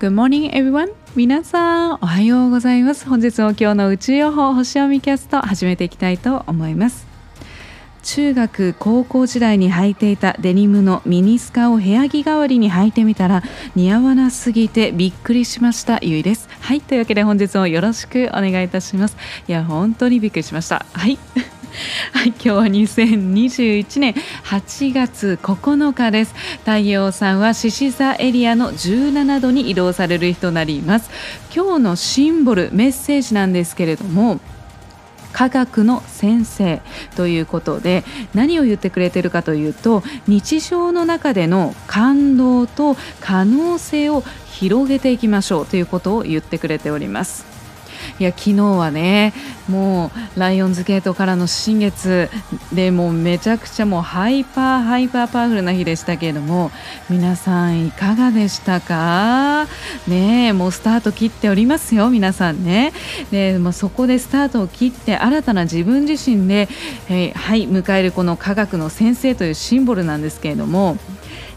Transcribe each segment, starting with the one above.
Good morning everyone. 皆さんおはようございます。本日も今日の宇宙予報星読みキャスト始めていきたいと思います。中学高校時代に履いていたデニムのミニスカを部屋着代わりに履いてみたら似合わなすぎてびっくりしましたゆいです。はいというわけで本日もよろしくお願いいたします。いや本当にびっくりしました。はい。はい、今日は2021年8月9日です。太陽さんは獅子座エリアの17度に移動される日となります。今日のシンボルメッセージなんですけれども科学の先生ということで何を言ってくれてるかというと日常の中での感動と可能性を広げていきましょうということを言ってくれております。いや昨日はねもうライオンズゲートからの新月でもうめちゃくちゃもうハイパーハイパーパワフルな日でしたけれども皆さんいかがでしたか？ねもうスタート切っておりますよ皆さんね。で、まあ、そこでスタートを切って新たな自分自身で、えー、はい迎えるこの科学の先生というシンボルなんですけれども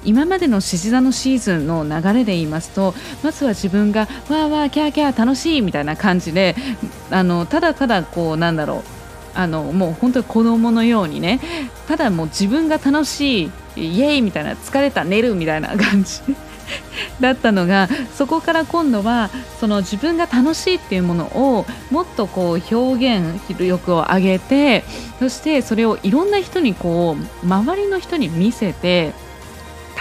今までの獅子座のシーズンの流れで言いますとまずは自分がわーわーキャーキャー楽しいみたいな感じであのただただこうなんだろうあのもう本当に子供のようにねただもう自分が楽しいイエーイみたいな疲れた寝るみたいな感じ だったのがそこから今度はその自分が楽しいっていうものをもっとこう表現力を上げてそしてそれをいろんな人にこう周りの人に見せて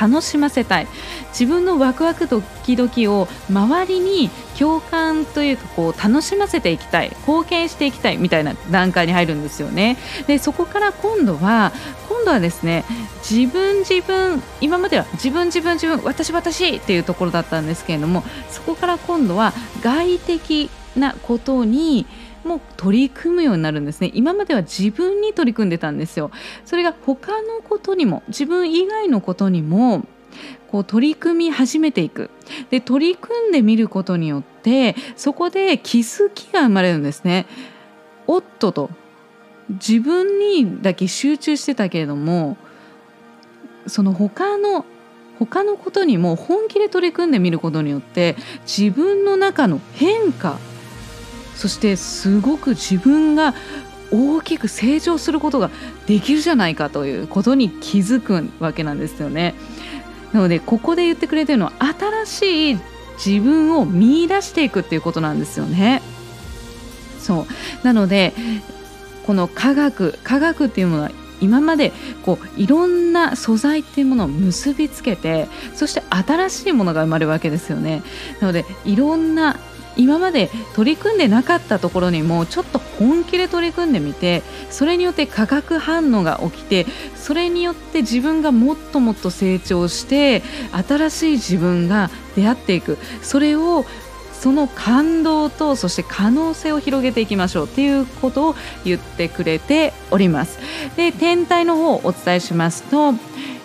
楽しませたい。自分のワクワクドキドキを周りに共感というかこう楽しませていきたい。貢献していきたいみたいな段階に入るんですよね。でそこから今度は今度はですね自分自分今までは自分自分自分私私っていうところだったんですけれどもそこから今度は外的なことにも取り組むようになるんですね。今までは自分に取り組んでたんですよ。それが他のことにも自分以外のことにもこう取り組み始めていく。で取り組んでみることによってそこで気づきが生まれるんですね。おっとと自分にだけ集中してたけれどもその他の他のことにも本気で取り組んでみることによって自分の中の変化そしてすごく自分が大きく成長することができるじゃないかということに気づくわけなんですよね。なのでここで言ってくれてるのは新しい自分を見出していくっていうことなんですよね。そうなのでこの科学科学っていうものは今までこういろんな素材っていうものを結びつけてそして新しいものが生まれるわけですよね。なのでいろんな今まで取り組んでなかったところにもちょっと本気で取り組んでみてそれによって化学反応が起きてそれによって自分がもっともっと成長して新しい自分が出会っていくそれをその感動とそして可能性を広げていきましょうっていうことを言ってくれております。で天体の方をお伝えしますと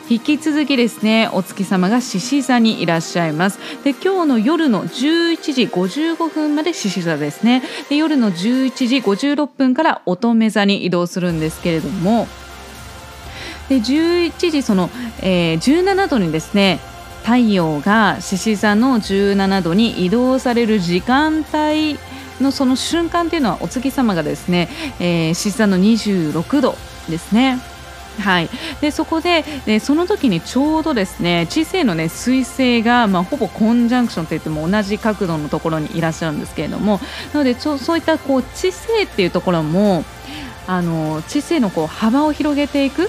引き続きですねお月様が獅子座にいらっしゃいます。で今日の夜の11時55分まで獅子座ですね。で夜の11時56分から乙女座に移動するんですけれども。で11時その、えー、17度にですね太陽が獅子座の17度に移動される時間帯のその瞬間っていうのはお月様がですね、えー、獅子座の26度ですね。はい、でそこででその時にちょうどですね知性のね彗星が、まあ、ほぼコンジャンクションといっても同じ角度のところにいらっしゃるんですけれどもなのでちょそういったこう知性っていうところもあの知性のこう幅を広げていくっ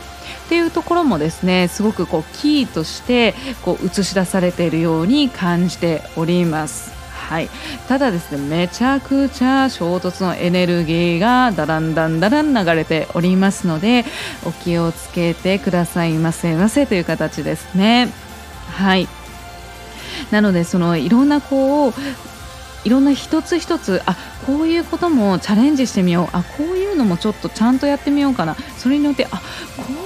ていうところもですねすごくこうキーとしてこう映し出されているように感じております。はい、ただですねめちゃくちゃ衝突のエネルギーがだらんだんだらん流れておりますのでお気をつけてくださいませませという形ですね。はい。なのでそのいろんなこういろんな一つ一つあこういうこともチャレンジしてみよう。あこういうのもちょっとちゃんとやってみようかな。それによってあこう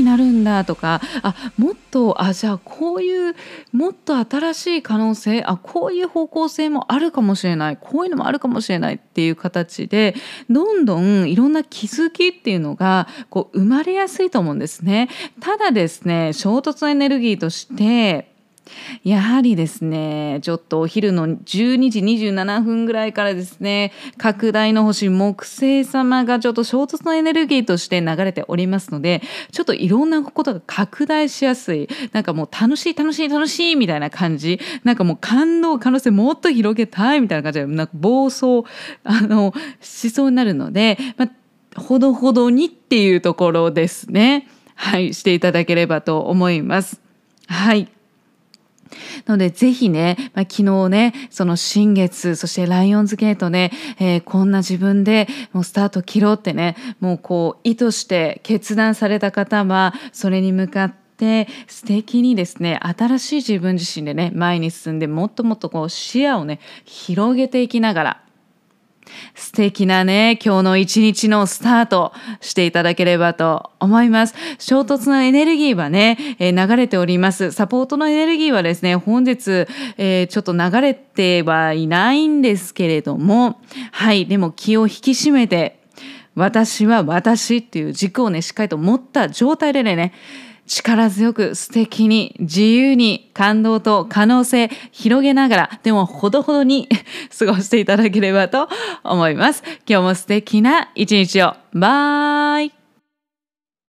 になるんだとかあもっとあじゃあこういうもっと新しい可能性あこういう方向性もあるかもしれないこういうのもあるかもしれないっていう形でどんどんいろんな気づきっていうのがこう生まれやすいと思うんですね。ただですね衝突エネルギーとしてやはりですね、ちょっとお昼の12時27分ぐらいからですね、拡大の星木星様がちょっと衝突のエネルギーとして流れておりますので、ちょっといろんなことが拡大しやすい、なんかもう楽しい楽しい楽しいみたいな感じ、なんかもう感動、可能性もっと広げたいみたいな感じで、なんか暴走、あの、しそうになるので、まあ、ほどほどにっていうところですね。はい、していただければと思います。はい。ので、ぜひね、まあ、昨日ね、その新月、そしてライオンズゲートね、えー、こんな自分でもうスタート切ろうってね、もうこう意図して決断された方は、それに向かって、素敵にですね新しい自分自身でね前に進んでもっともっとこう視野をね広げていきながら素敵なね、今日の一日のスタートしていただければと思います。衝突のエネルギーはね、えー、流れております。サポートのエネルギーはですね、本日、えー、ちょっと流れてはいないんですけれども、はい、でも気を引き締めて、私は私っていう軸をね、しっかりと持った状態でね、力強く素敵に自由に感動と可能性広げながらでもほどほどに 過ごしていただければと思います。今日も素敵な一日を。バイ